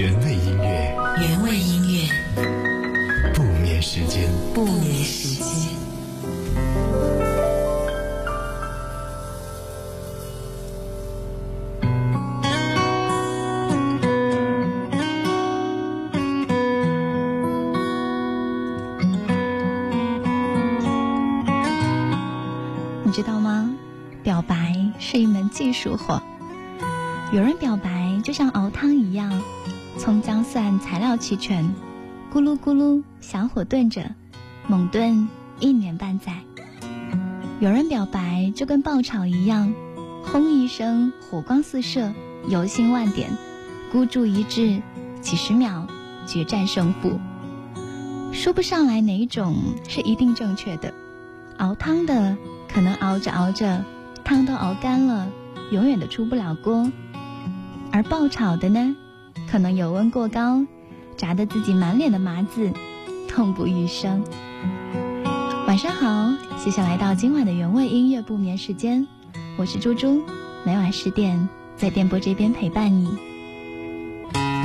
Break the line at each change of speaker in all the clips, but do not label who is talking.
原味音乐，
原味音乐，
不眠时间，
不眠时间。
你知道吗？表白是一门技术活。有人表白就像熬汤一样，葱姜蒜材料齐全，咕噜咕噜小火炖着，猛炖一年半载。有人表白就跟爆炒一样，轰一声火光四射，油星万点，孤注一掷几十秒决战胜负。说不上来哪一种是一定正确的。熬汤的。可能熬着熬着，汤都熬干了，永远都出不了锅；而爆炒的呢，可能油温过高，炸得自己满脸的麻子，痛不欲生。晚上好，谢谢来到今晚的原味音乐不眠时间，我是猪猪，每晚十点在电波这边陪伴你。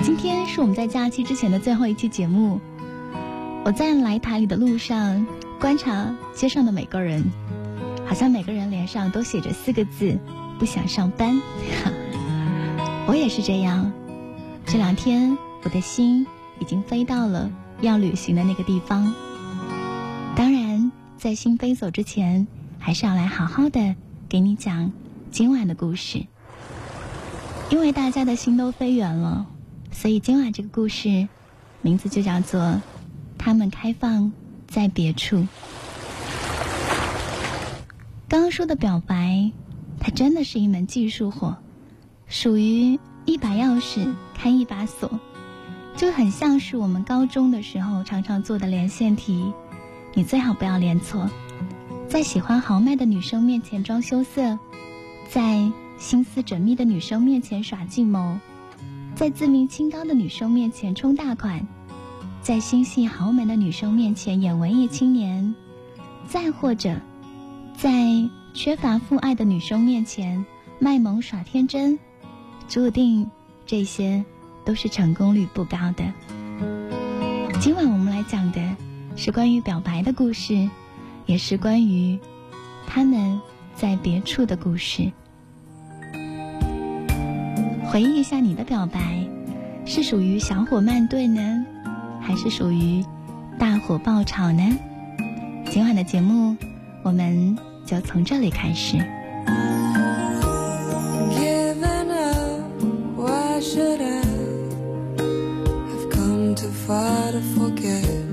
今天是我们在假期之前的最后一期节目，我在来台里的路上观察街上的每个人。好像每个人脸上都写着四个字：不想上班。我也是这样。这两天，我的心已经飞到了要旅行的那个地方。当然，在心飞走之前，还是要来好好的给你讲今晚的故事。因为大家的心都飞远了，所以今晚这个故事名字就叫做《他们开放在别处》。刚刚说的表白，它真的是一门技术活，属于一把钥匙开一把锁，就很像是我们高中的时候常常做的连线题。你最好不要连错，在喜欢豪迈的女生面前装羞涩，在心思缜密的女生面前耍计谋，在自命清高的女生面前充大款，在心系豪门的女生面前演文艺青年，再或者。在缺乏父爱的女生面前卖萌耍天真，注定这些都是成功率不高的。今晚我们来讲的是关于表白的故事，也是关于他们在别处的故事。回忆一下你的表白，是属于小火慢炖呢，还是属于大火爆炒呢？今晚的节目。我们就从这里开始。
try
to forget.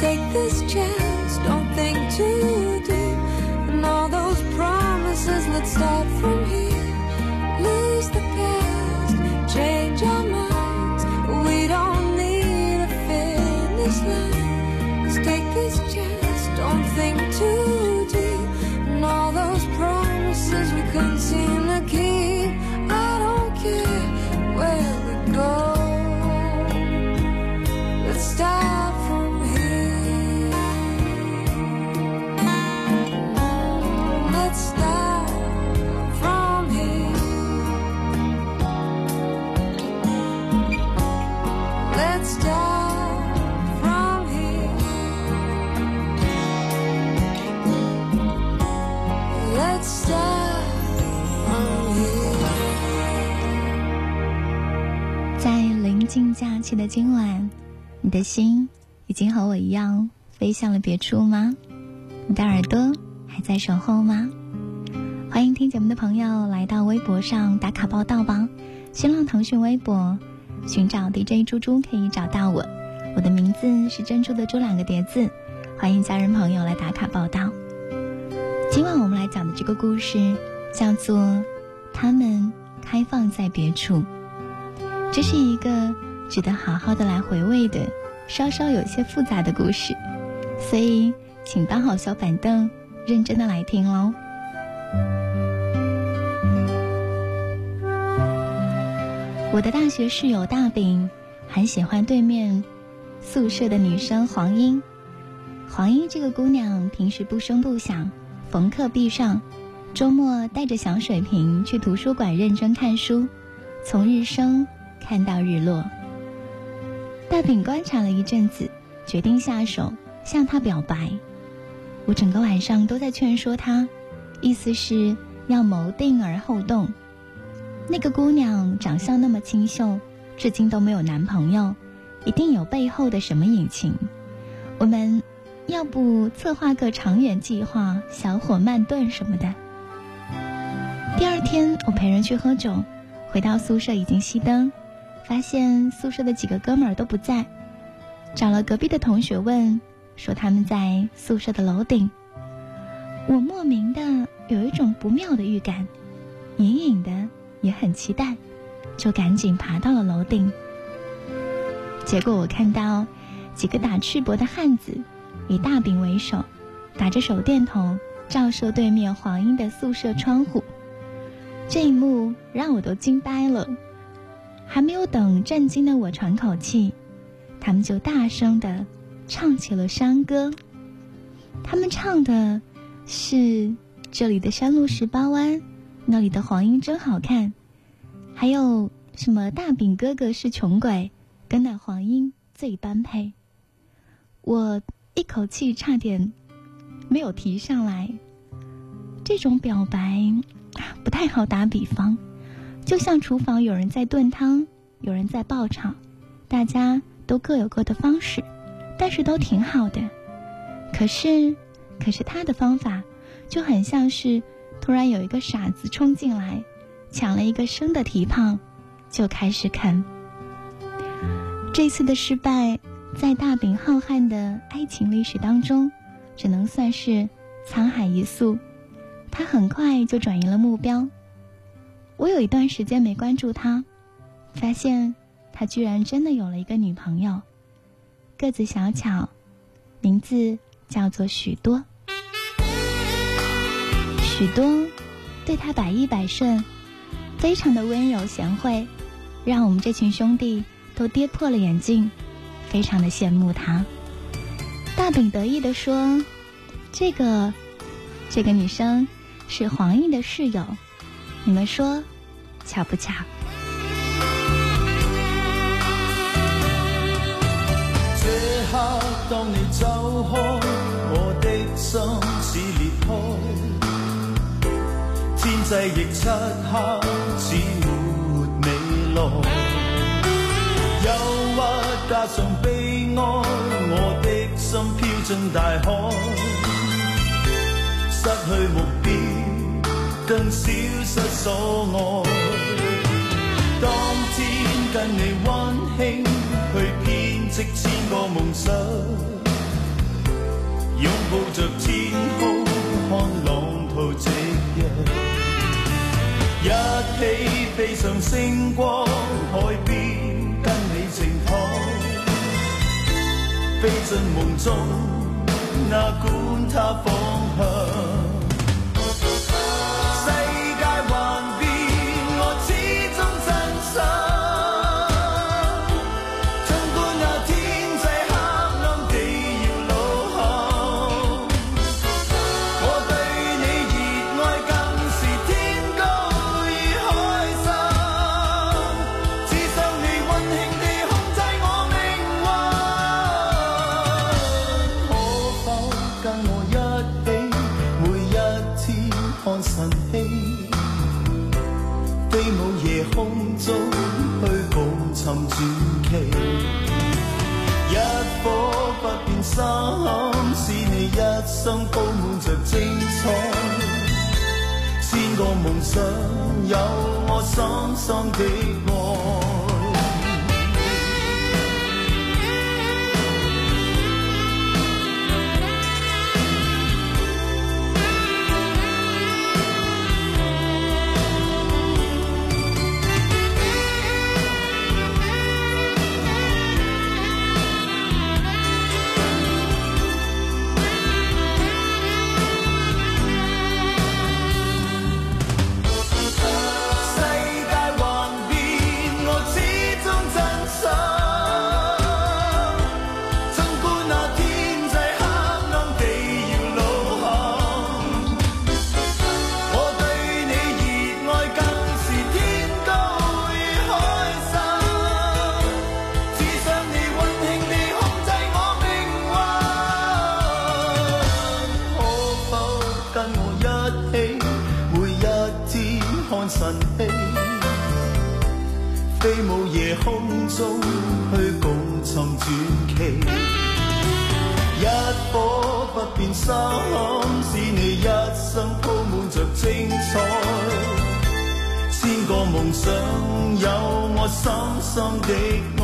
take this chance, don't think too deep. And all those promises, let's start from here.
假期的今晚，你的心已经和我一样飞向了别处吗？你的耳朵还在守候吗？欢迎听节目的朋友来到微博上打卡报道吧。新浪、腾讯微博寻找 DJ 猪猪可以找到我，我的名字是珍珠的珠两个叠字。欢迎家人朋友来打卡报道。今晚我们来讲的这个故事叫做《他们开放在别处》，这是一个。值得好好的来回味的，稍稍有些复杂的故事，所以请搬好小板凳，认真的来听喽。我的大学室友大饼很喜欢对面宿舍的女生黄英。黄英这个姑娘平时不声不响，逢课必上，周末带着小水瓶去图书馆认真看书，从日升看到日落。大饼观察了一阵子，决定下手向他表白。我整个晚上都在劝说他，意思是要谋定而后动。那个姑娘长相那么清秀，至今都没有男朋友，一定有背后的什么隐情。我们要不策划个长远计划，小火慢炖什么的。第二天，我陪人去喝酒，回到宿舍已经熄灯。发现宿舍的几个哥们儿都不在，找了隔壁的同学问，说他们在宿舍的楼顶。我莫名的有一种不妙的预感，隐隐的也很期待，就赶紧爬到了楼顶。结果我看到几个打赤膊的汉子，以大饼为首，打着手电筒照射对面黄英的宿舍窗户，这一幕让我都惊呆了。还没有等震惊的我喘口气，他们就大声的唱起了山歌。他们唱的是这里的山路十八弯，那里的黄莺真好看，还有什么大饼哥哥是穷鬼，跟那黄莺最般配。我一口气差点没有提上来。这种表白不太好打比方。就像厨房有人在炖汤，有人在爆炒，大家都各有各的方式，但是都挺好的。可是，可是他的方法就很像是突然有一个傻子冲进来，抢了一个生的蹄膀，就开始啃。这次的失败，在大饼浩瀚的爱情历史当中，只能算是沧海一粟。他很快就转移了目标。我有一段时间没关注他，发现他居然真的有了一个女朋友，个子小巧，名字叫做许多。许多对他百依百顺，非常的温柔贤惠，让我们这群兄弟都跌破了眼镜，非常的羡慕他。大饼得意的说：“这个，这个女生是黄奕的室友。”你们说巧不巧？
这刻当你走开，我的心似裂开，天际亦漆黑，似没未来。忧郁加上悲哀，我的心飘进大海，失去目标。更消失所爱。当天跟你温馨去编织千个梦想，拥抱着天空，看浪涛夕阳，一起飞上星光海边，跟你静躺，飞进梦中，哪管它方向。心，使你一生布满着精彩。千个梦想，有我深深的爱。深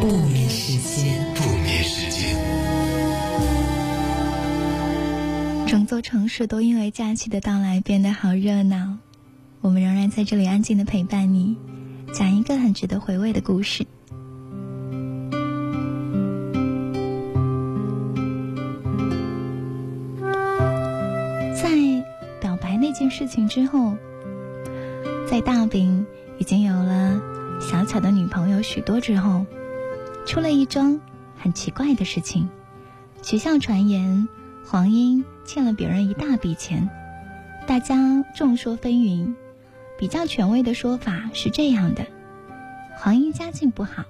不
眠时间。
不眠时间。
整座城市都因为假期的到来变得好热闹，我们仍然在这里安静的陪伴你，讲一个很值得回味的故事。在表白那件事情之后，在大饼已经有了小巧的女朋友许多之后，出了一桩很奇怪的事情。学校传言黄英欠了别人一大笔钱，大家众说纷纭。比较权威的说法是这样的：黄英家境不好，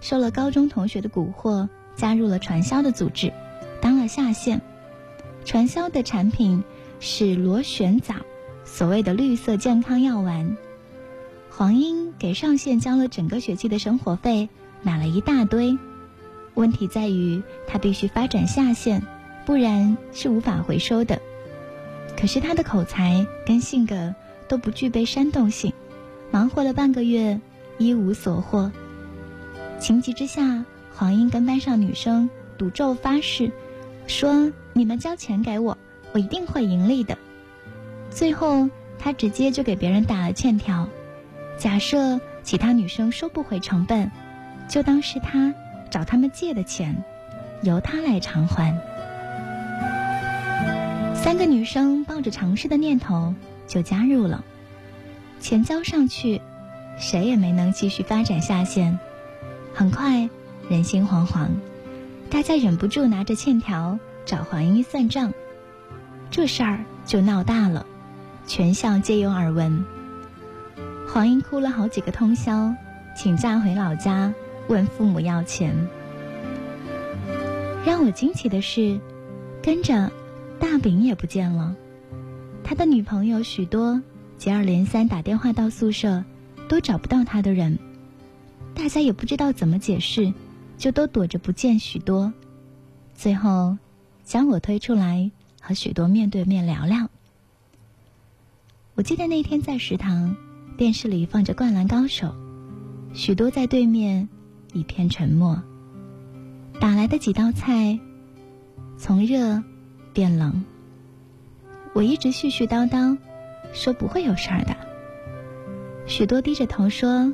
受了高中同学的蛊惑，加入了传销的组织，当了下线。传销的产品是螺旋藻，所谓的绿色健康药丸。黄英给上线交了整个学期的生活费，买了一大堆。问题在于他必须发展下线，不然是无法回收的。可是他的口才跟性格都不具备煽动性，忙活了半个月，一无所获。情急之下，黄英跟班上女生赌咒发誓，说：“你们交钱给我，我一定会盈利的。”最后，他直接就给别人打了欠条。假设其他女生收不回成本，就当是他找他们借的钱，由他来偿还。三个女生抱着尝试的念头就加入了，钱交上去，谁也没能继续发展下线。很快，人心惶惶，大家忍不住拿着欠条找黄英算账，这事儿就闹大了，全校皆有耳闻。黄英哭了好几个通宵，请假回老家问父母要钱。让我惊奇的是，跟着大饼也不见了，他的女朋友许多接二连三打电话到宿舍，都找不到他的人。大家也不知道怎么解释，就都躲着不见许多。最后，将我推出来和许多面对面聊聊。我记得那天在食堂，电视里放着《灌篮高手》，许多在对面一片沉默。打来的几道菜，从热变冷。我一直絮絮叨叨，说不会有事儿的。许多低着头说。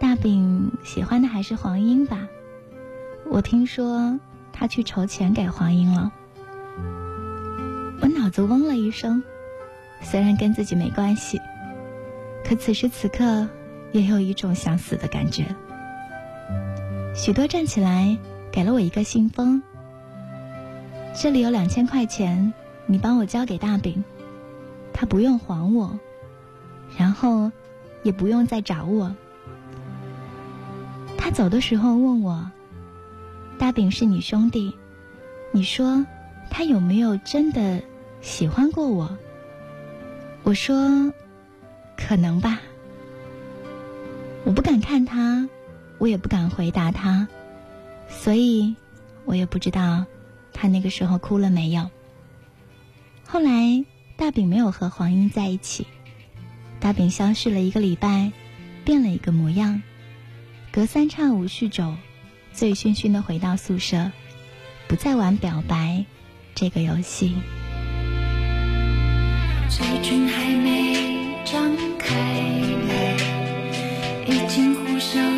大饼喜欢的还是黄英吧？我听说他去筹钱给黄英了。我脑子嗡了一声，虽然跟自己没关系，可此时此刻也有一种想死的感觉。许多站起来给了我一个信封，这里有两千块钱，你帮我交给大饼，他不用还我，然后也不用再找我。他走的时候问我：“大饼是你兄弟，你说他有没有真的喜欢过我？”我说：“可能吧。”我不敢看他，我也不敢回答他，所以我也不知道他那个时候哭了没有。后来大饼没有和黄英在一起，大饼消失了一个礼拜，变了一个模样。隔三差五酗酒，醉醺醺的回到宿舍，不再玩表白这个游戏。
嘴唇还没张开来，已经
互相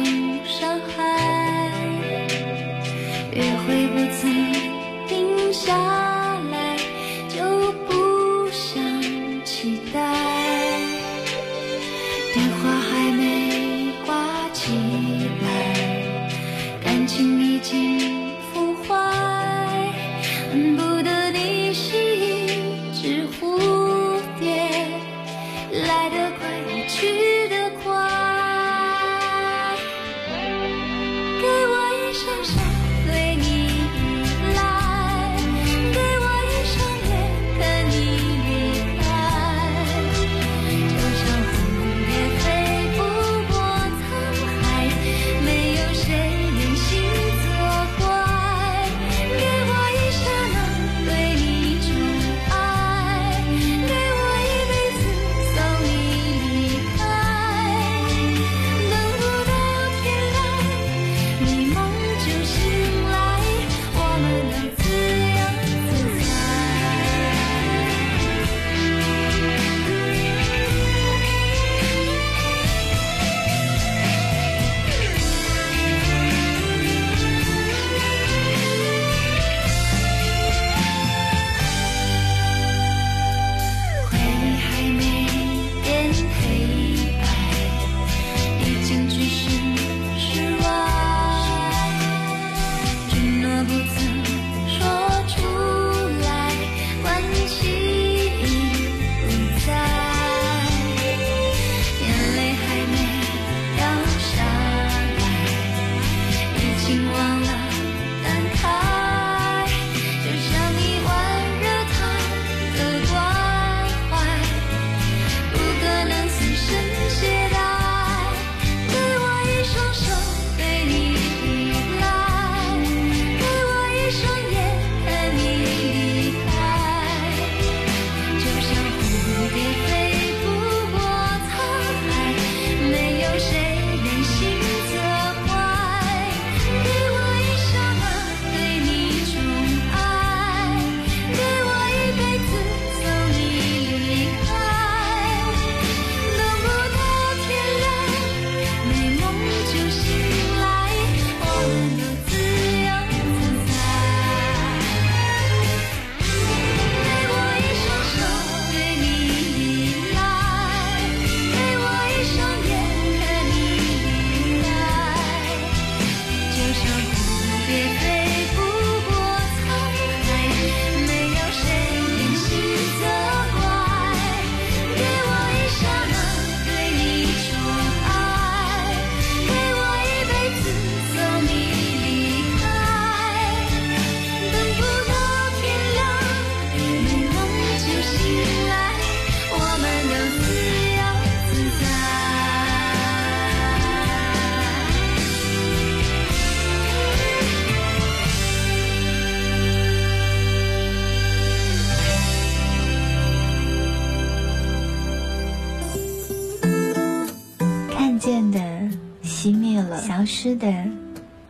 了；消失的，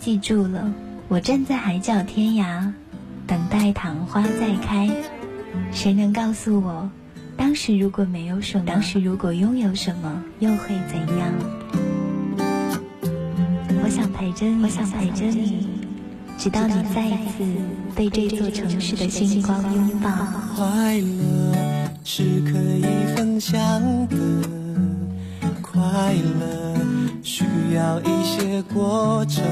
记住了。我站在海角天涯，等待昙花再开。谁能告诉我，当时如果没有什么，当时如果拥有什么，又会怎样？我想陪着你，我想陪着你，直到你再一次被这座城市的星光拥抱。
快乐是可以分享的，快乐需要一些过程，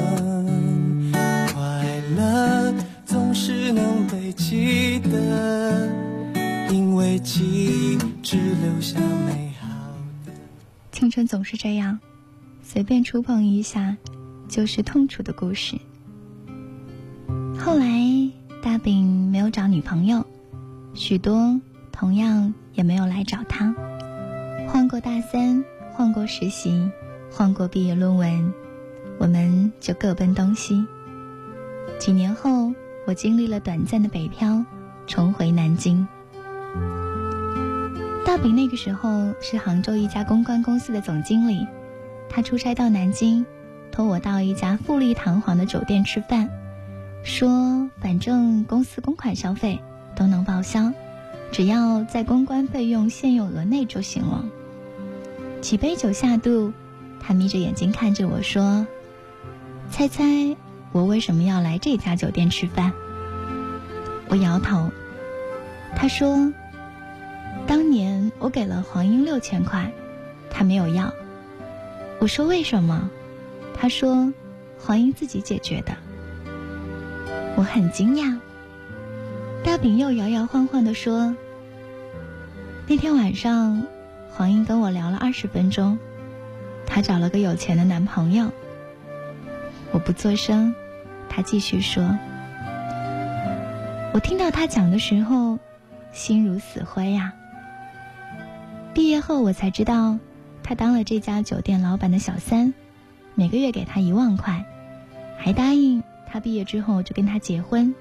快乐总是能被记得，因为记忆只留下美好的。
青春总是这样，随便触碰一下，就是痛楚的故事。后来，大饼没有找女朋友，许多同样也没有来找他。换过大三，换过实习，换过毕业论文，我们就各奔东西。几年后，我经历了短暂的北漂，重回南京。大饼那个时候是杭州一家公关公司的总经理，他出差到南京，托我到一家富丽堂皇的酒店吃饭，说反正公司公款消费都能报销，只要在公关费用限用额内就行了。几杯酒下肚，他眯着眼睛看着我说：“猜猜我为什么要来这家酒店吃饭？”我摇头。他说。当年我给了黄英六千块，他没有要。我说为什么？他说黄英自己解决的。我很惊讶。大饼又摇摇晃晃地说：“那天晚上，黄英跟我聊了二十分钟，她找了个有钱的男朋友。”我不作声，她继续说：“我听到她讲的时候，心如死灰呀。”毕业后，我才知道，他当了这家酒店老板的小三，每个月给他一万块，还答应他毕业之后就跟他结婚。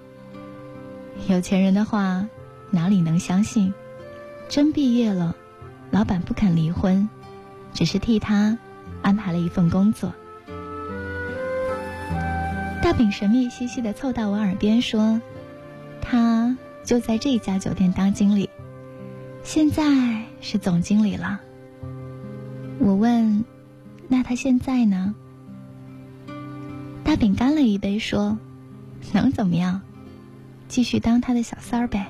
有钱人的话，哪里能相信？真毕业了，老板不肯离婚，只是替他安排了一份工作。大饼神秘兮兮的凑到我耳边说：“他就在这家酒店当经理。”现在是总经理了。我问：“那他现在呢？”大饼干了一杯说：“能怎么样？继续当他的小三儿呗。”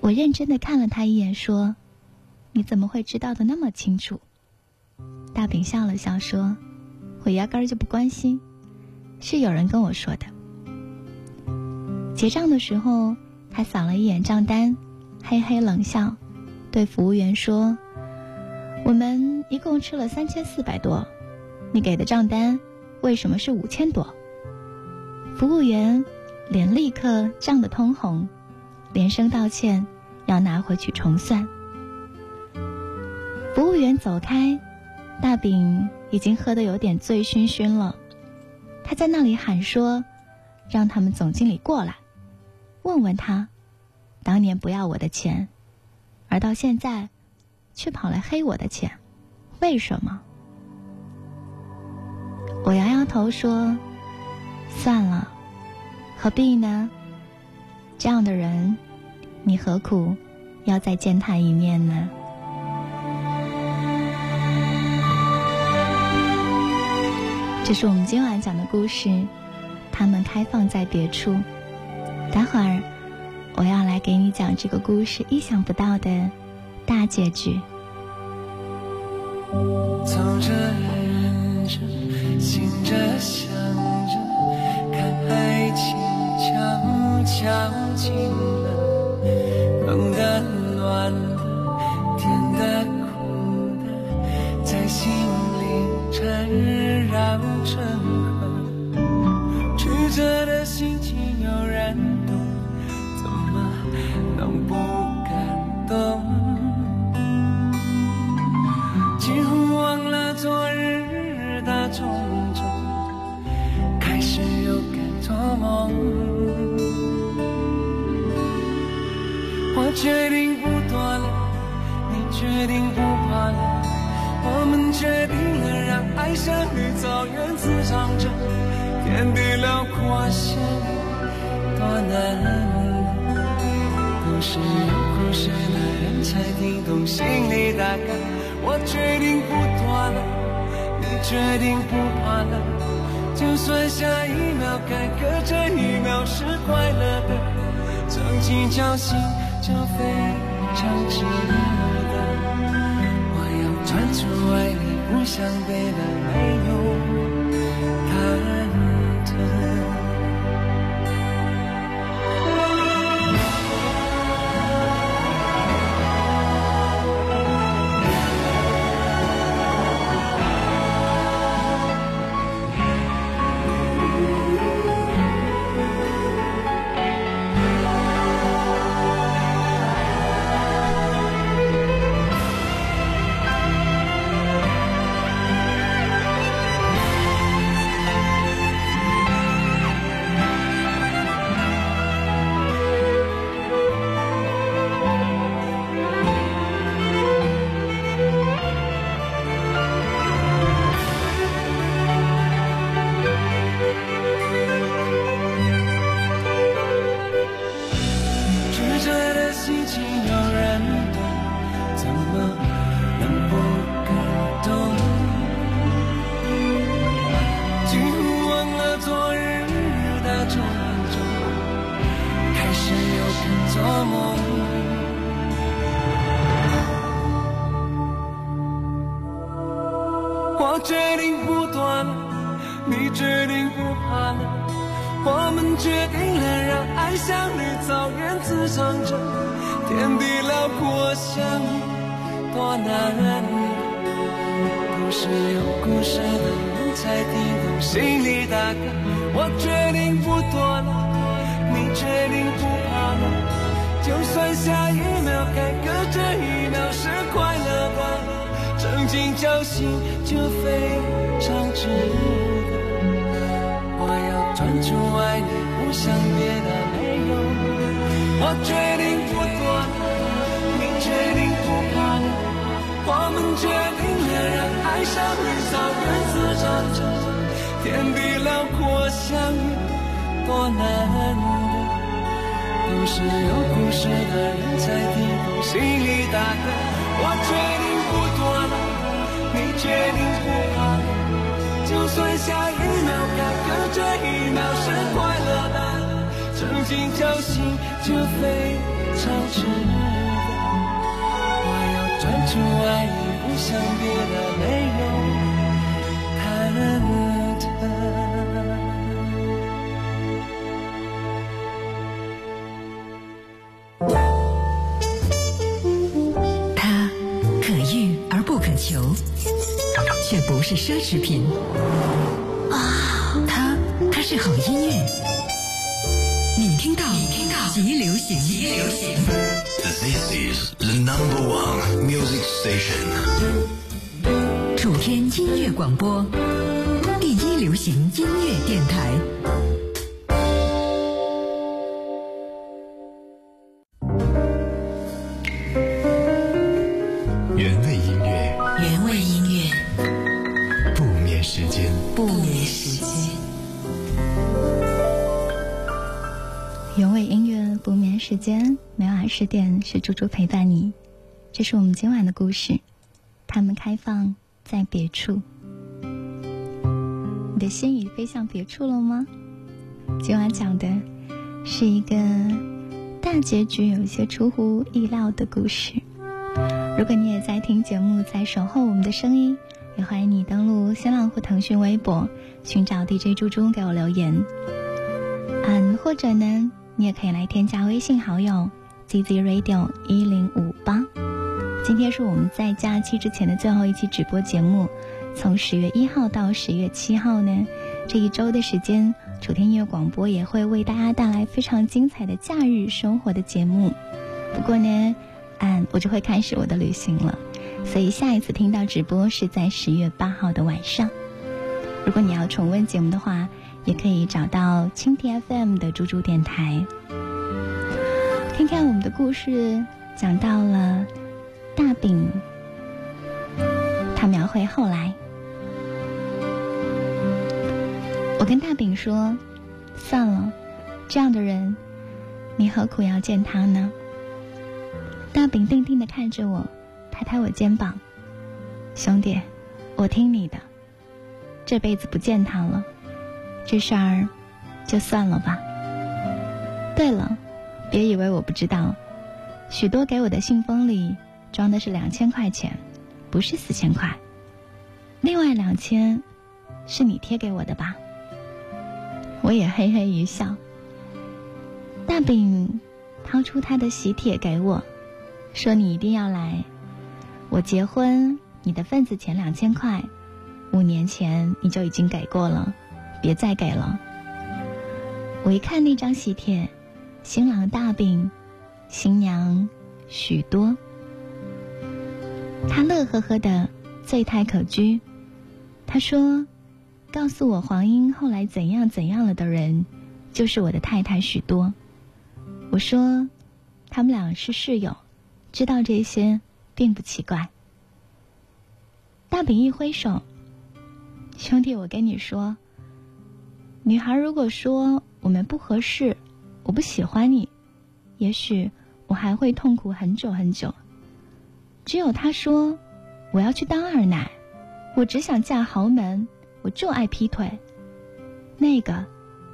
我认真的看了他一眼说：“你怎么会知道的那么清楚？”大饼笑了笑说：“我压根儿就不关心，是有人跟我说的。”结账的时候，他扫了一眼账单。嘿嘿冷笑，对服务员说：“我们一共吃了三千四百多，你给的账单为什么是五千多？”服务员脸立刻涨得通红，连声道歉，要拿回去重算。服务员走开，大饼已经喝得有点醉醺醺了，他在那里喊说：“让他们总经理过来，问问他。”当年不要我的钱，而到现在，却跑来黑我的钱，为什么？我摇摇头说：“算了，何必呢？这样的人，你何苦要再见他一面呢？”这是我们今晚讲的故事，他们开放在别处。待会儿。我要来给你讲这个故事意想不到的大结局。
走着，忍着，醒着，想着，看爱情悄悄近了，冷的，暖的，甜的，苦的，在心里缠绕成河，曲折的心情悠然。才听懂心里大概。我决定不躲了，你决定不怕了，就算下一秒坎坷，这一秒是快乐的，曾经侥幸就非常值得。我要专注爱你，不想别的，没有经侥幸就非常值得。我要专注爱你，不想别的没有。我决定不躲了，你决定不怕。了。我们决定了，让爱像绿草原滋长着，天地辽阔相遇多难得。都是有故事的人才听懂心里大概。我决定不躲，决定不怕。就算下一秒改革，这一秒是快乐的。曾经侥幸就非常值得。我要专注爱你，不想别的，没有忐忑。
它可遇而不可求，却不是奢侈品。啊，它它是好音乐。你听到，你听到，极流行，极流行。
This is the number one music station.
楚天音乐广播，第一流行音乐电台。
十点是猪猪陪伴你。这是我们今晚的故事，他们开放在别处。你的心已飞向别处了吗？今晚讲的是一个大结局有一些出乎意料的故事。如果你也在听节目，在守候我们的声音，也欢迎你登录新浪或腾讯微博，寻找 DJ 猪猪给我留言。嗯，或者呢，你也可以来添加微信好友 CZ Radio 一零五八。今天是我们在假期之前的最后一期直播节目，从十月一号到十月七号呢，这一周的时间，楚天音乐广播也会为大家带来非常精彩的假日生活的节目。不过呢，嗯，我就会开始我的旅行了，所以下一次听到直播是在十月八号的晚上。如果你要重温节目的话，也可以找到蜻蜓 FM 的猪猪电台。看看我们的故事，讲到了大饼，他描绘后来。我跟大饼说：“算了，这样的人，你何苦要见他呢？”大饼定定的看着我，拍拍我肩膀：“兄弟，我听你的，这辈子不见他了，这事儿就算了吧。对了，别以为我不知道，许多给我的信封里装的是两千块钱，不是四千块。另外两千，是你贴给我的吧？”我也嘿嘿一笑。大饼掏出他的喜帖给我，说：“你一定要来。我结婚，你的份子钱两千块，五年前你就已经给过了，别再给了。”我一看那张喜帖，新郎大饼，新娘许多。他乐呵呵的，醉态可掬。他说。告诉我黄英后来怎样怎样了的人，就是我的太太许多。我说，他们俩是室友，知道这些并不奇怪。大饼一挥手，兄弟，我跟你说，女孩如果说我们不合适，我不喜欢你，也许我还会痛苦很久很久。只有他说我要去当二奶，我只想嫁豪门。我就爱劈腿，那个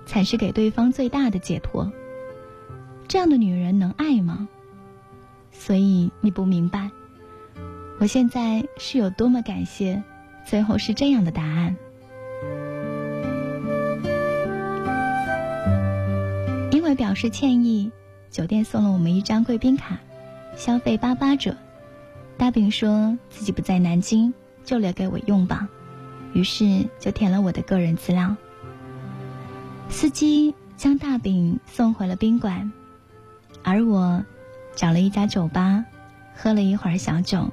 才是给对方最大的解脱。这样的女人能爱吗？所以你不明白，我现在是有多么感谢，最后是这样的答案。为表示歉意，酒店送了我们一张贵宾卡，消费八八折。大饼说自己不在南京，就留给我用吧。于是就填了我的个人资料。司机将大饼送回了宾馆，而我找了一家酒吧，喝了一会儿小酒。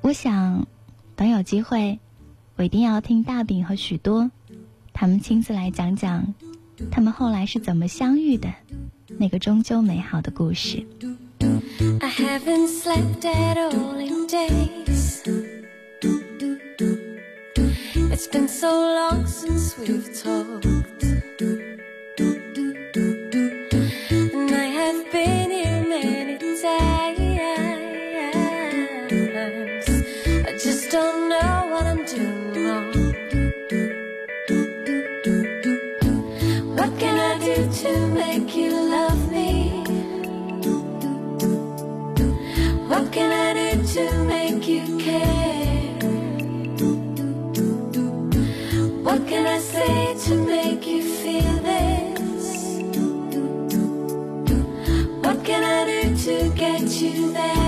我想，等有机会，我一定要听大饼和许多他们亲自来讲讲他们后来是怎么相遇的那个终究美好的故事。I haven't slept at all in days. It's been so long since we've talked. Can I do to make you care? What can I say to make you feel this? What can I do to get you there?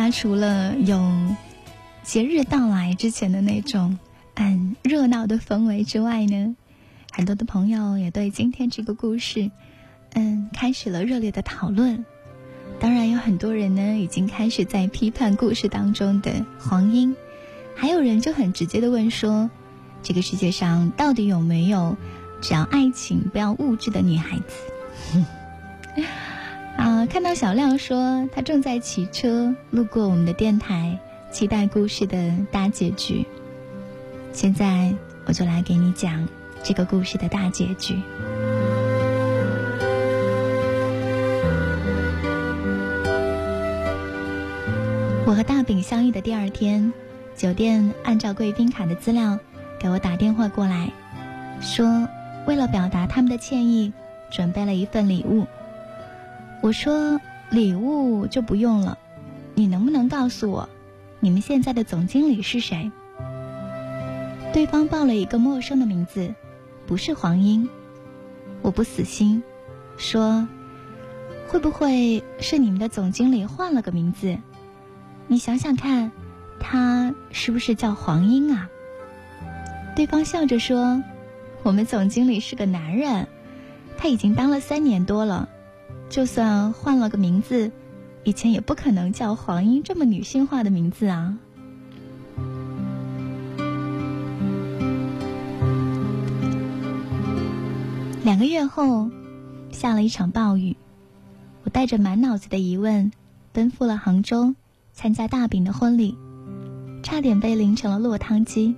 家除了有节日到来之前的那种嗯热闹的氛围之外呢，很多的朋友也对今天这个故事嗯开始了热烈的讨论。当然，有很多人呢已经开始在批判故事当中的黄莺，还有人就很直接的问说：这个世界上到底有没有只要爱情不要物质的女孩子？啊，看到小亮说他正在骑车路过我们的电台，期待故事的大结局。现在我就来给你讲这个故事的大结局。我和大饼相遇的第二天，酒店按照贵宾卡的资料给我打电话过来，说为了表达他们的歉意，准备了一份礼物。我说礼物就不用了，你能不能告诉我，你们现在的总经理是谁？对方报了一个陌生的名字，不是黄英。我不死心，说会不会是你们的总经理换了个名字？你想想看，他是不是叫黄英啊？对方笑着说：“我们总经理是个男人，他已经当了三年多了，就算换了个名字，以前也不可能叫黄英这么女性化的名字啊。”两个月后，下了一场暴雨，我带着满脑子的疑问，奔赴了杭州。参加大饼的婚礼，差点被淋成了落汤鸡。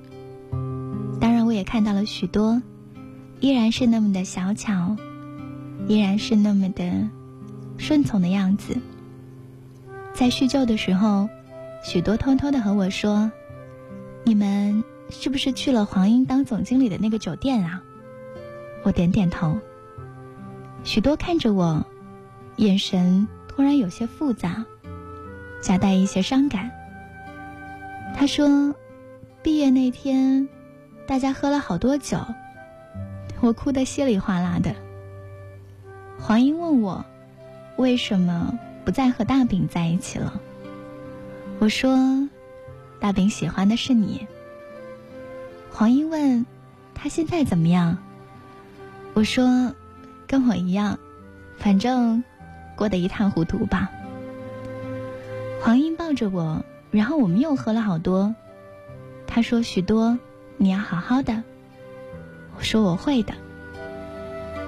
当然，我也看到了许多，依然是那么的小巧，依然是那么的顺从的样子。在叙旧的时候，许多偷偷的和我说：“你们是不是去了黄英当总经理的那个酒店啊？”我点点头。许多看着我，眼神突然有些复杂。夹带一些伤感。他说：“毕业那天，大家喝了好多酒，我哭得稀里哗啦的。”黄英问我：“为什么不再和大饼在一起了？”我说：“大饼喜欢的是你。”黄英问：“他现在怎么样？”我说：“跟我一样，反正过得一塌糊涂吧。”黄英抱着我，然后我们又喝了好多。他说：“许多，你要好好的。”我说：“我会的。”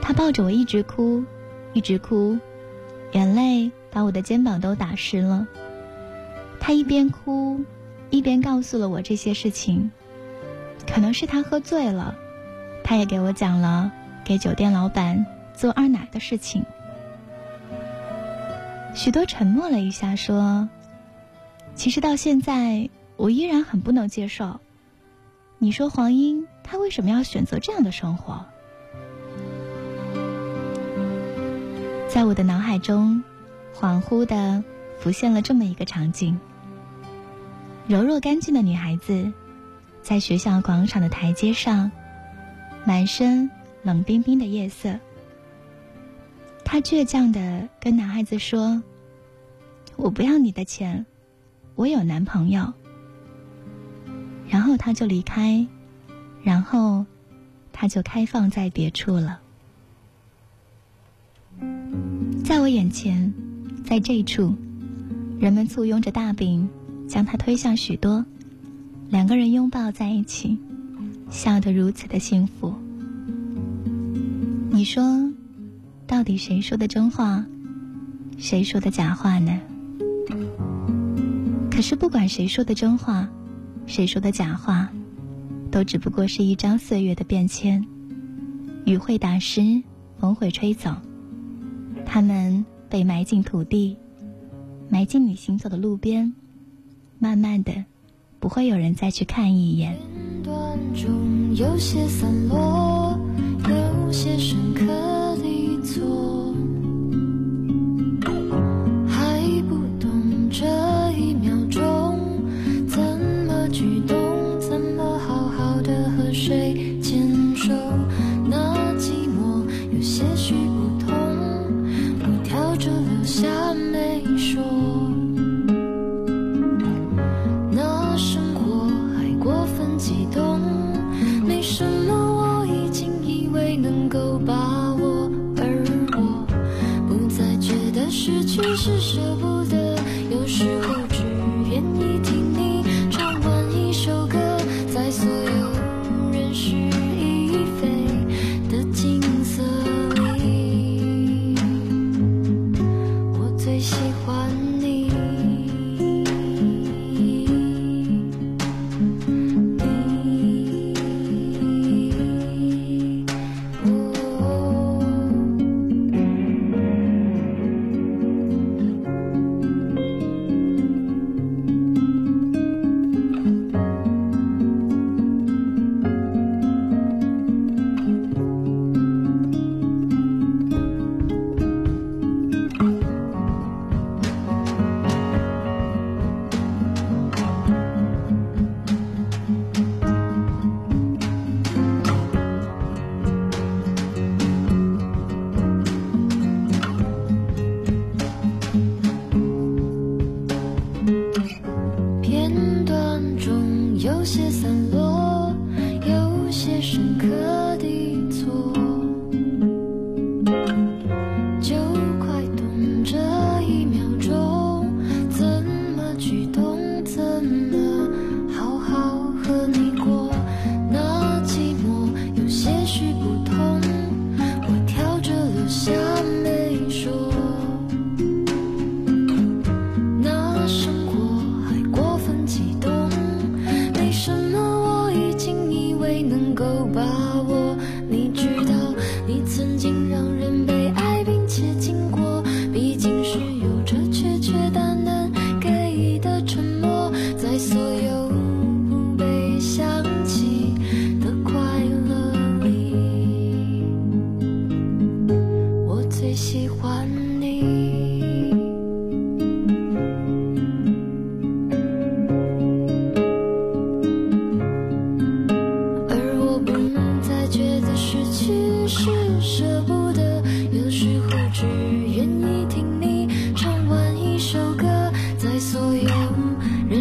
他抱着我一直哭，一直哭，眼泪把我的肩膀都打湿了。他一边哭，一边告诉了我这些事情。可能是他喝醉了，他也给我讲了给酒店老板做二奶的事情。许多沉默了一下，说。其实到现在，我依然很不能接受。你说黄英她为什么要选择这样的生活？在我的脑海中，恍惚的浮现了这么一个场景：柔弱干净的女孩子，在学校广场的台阶上，满身冷冰冰的夜色。她倔强的跟男孩子说：“我不要你的钱。”我有男朋友，然后他就离开，然后他就开放在别处了。在我眼前，在这处，人们簇拥着大饼，将它推向许多，两个人拥抱在一起，笑得如此的幸福。你说，到底谁说的真话，谁说的假话呢？可是，不管谁说的真话，谁说的假话，都只不过是一张岁月的变迁。雨会打湿，风会吹走，他们被埋进土地，埋进你行走的路边，慢慢的，不会有人再去看一眼。
有些散落，有些深刻的错。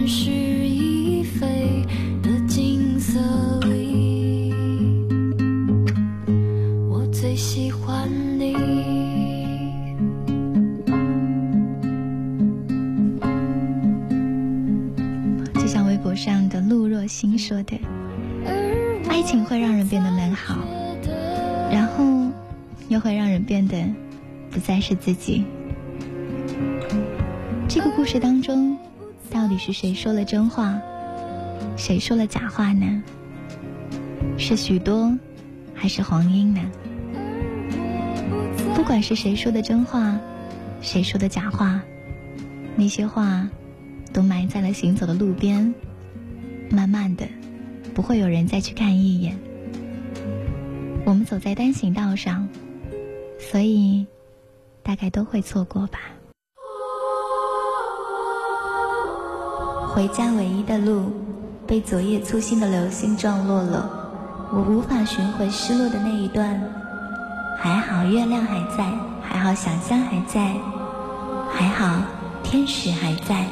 人事已非的景色里，我最喜欢你。就
像微博上的陆若星说的，爱情会让人变得美好，然后又会让人变得不再是自己。这个故事当中，到底是谁说了真话，谁说了假话呢？是许多，还是黄莺呢？不管是谁说的真话，谁说的假话，那些话都埋在了行走的路边，慢慢的，不会有人再去看一眼。我们走在单行道上，所以大概都会错过吧。回家唯一的路，被昨夜粗心的流星撞落了，我无法寻回失落的那一段。还好月亮还在，还好想象还在，还好天使还在。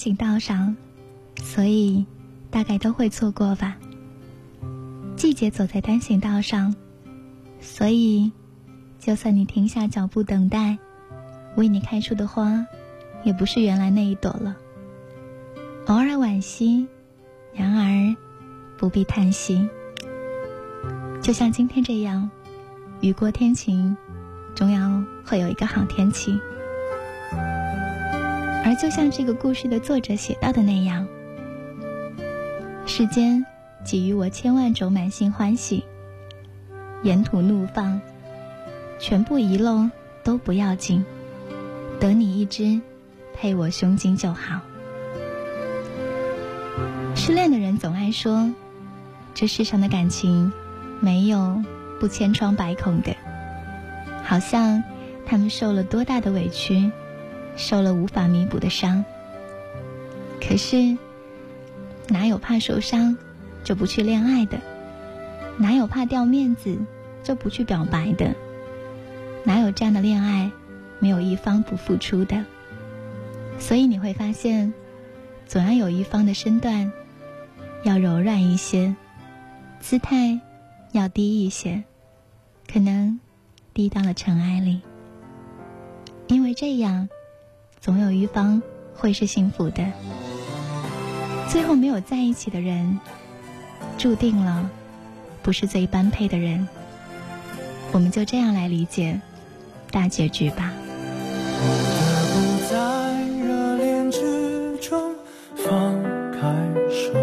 行道上，所以大概都会错过吧。季节走在单行道上，所以就算你停下脚步等待，为你开出的花，也不是原来那一朵了。偶尔惋惜，然而不必叹息。就像今天这样，雨过天晴，终要会有一个好天气。而就像这个故事的作者写到的那样，世间给予我千万种满心欢喜，沿途怒放，全部遗漏都不要紧，得你一只，配我胸襟就好。失恋的人总爱说，这世上的感情没有不千疮百孔的，好像他们受了多大的委屈。受了无法弥补的伤。可是，哪有怕受伤就不去恋爱的？哪有怕掉面子就不去表白的？哪有这样的恋爱没有一方不付出的？所以你会发现，总要有一方的身段要柔软一些，姿态要低一些，可能低到了尘埃里。因为这样，总有一方会是幸福的。最后没有在一起的人，注定了不是最般配的人。我们就这样来理解大结局吧。
在热恋之中放开手，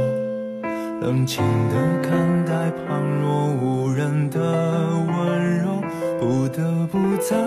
冷静地看待旁若无人的温柔，不得不在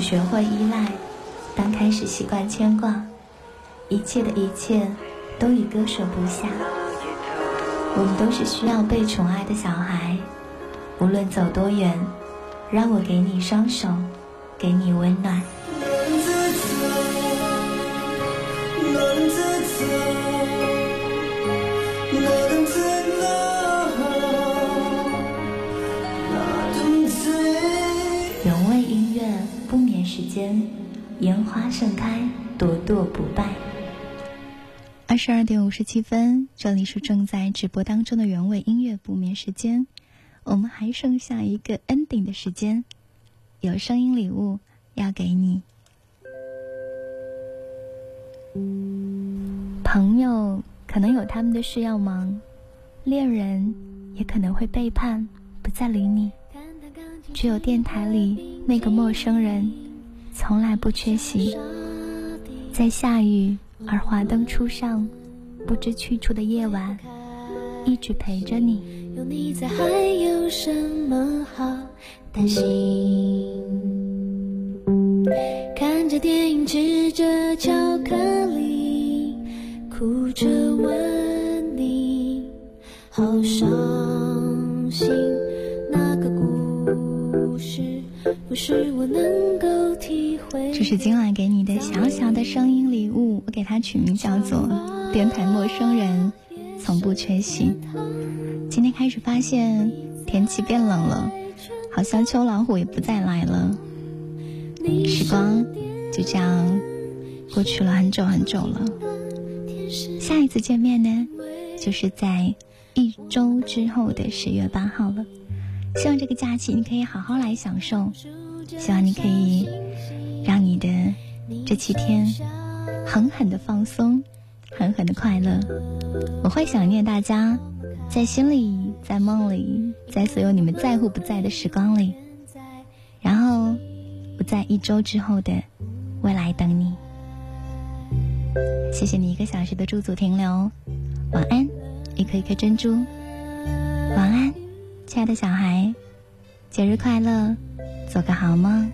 学会
依赖，当开始习惯牵挂，一切的一切都已割舍不下。我们都是需要被宠爱的小孩，无论走多远，让我给你双手，给你温暖。盛开，朵朵不败。二十二点五十七分，这里是正在直播当中的原味音乐不眠时间，我们还剩下一个 ending 的时间，有声音礼物要给你。朋友可能有他们的事要忙，恋人也可能会背叛，不再理你。只有电台里那个陌生人，从来不缺席，在下雨而华灯初上、不知去处的夜晚，一直陪着你。
有你在，还有什么好担心？看着电影，吃着巧克力，哭着问你，好伤不是我能够体会。
这是今晚给你的小小的声音礼物，我给它取名叫做《电台陌生人》，从不缺席。今天开始发现天气变冷了，好像秋老虎也不再来了。时光就这样过去了很久很久了。下一次见面呢，就是在一周之后的十月八号了。希望这个假期你可以好好来享受，希望你可以让你的这七天狠狠的放松，狠狠的快乐。我会想念大家，在心里，在梦里，在所有你们在乎不在的时光里，然后我在一周之后的未来等你。谢谢你一个小时的驻足停留，晚安，一颗一颗珍珠，晚安，亲爱的小孩，节日快乐，做个好梦。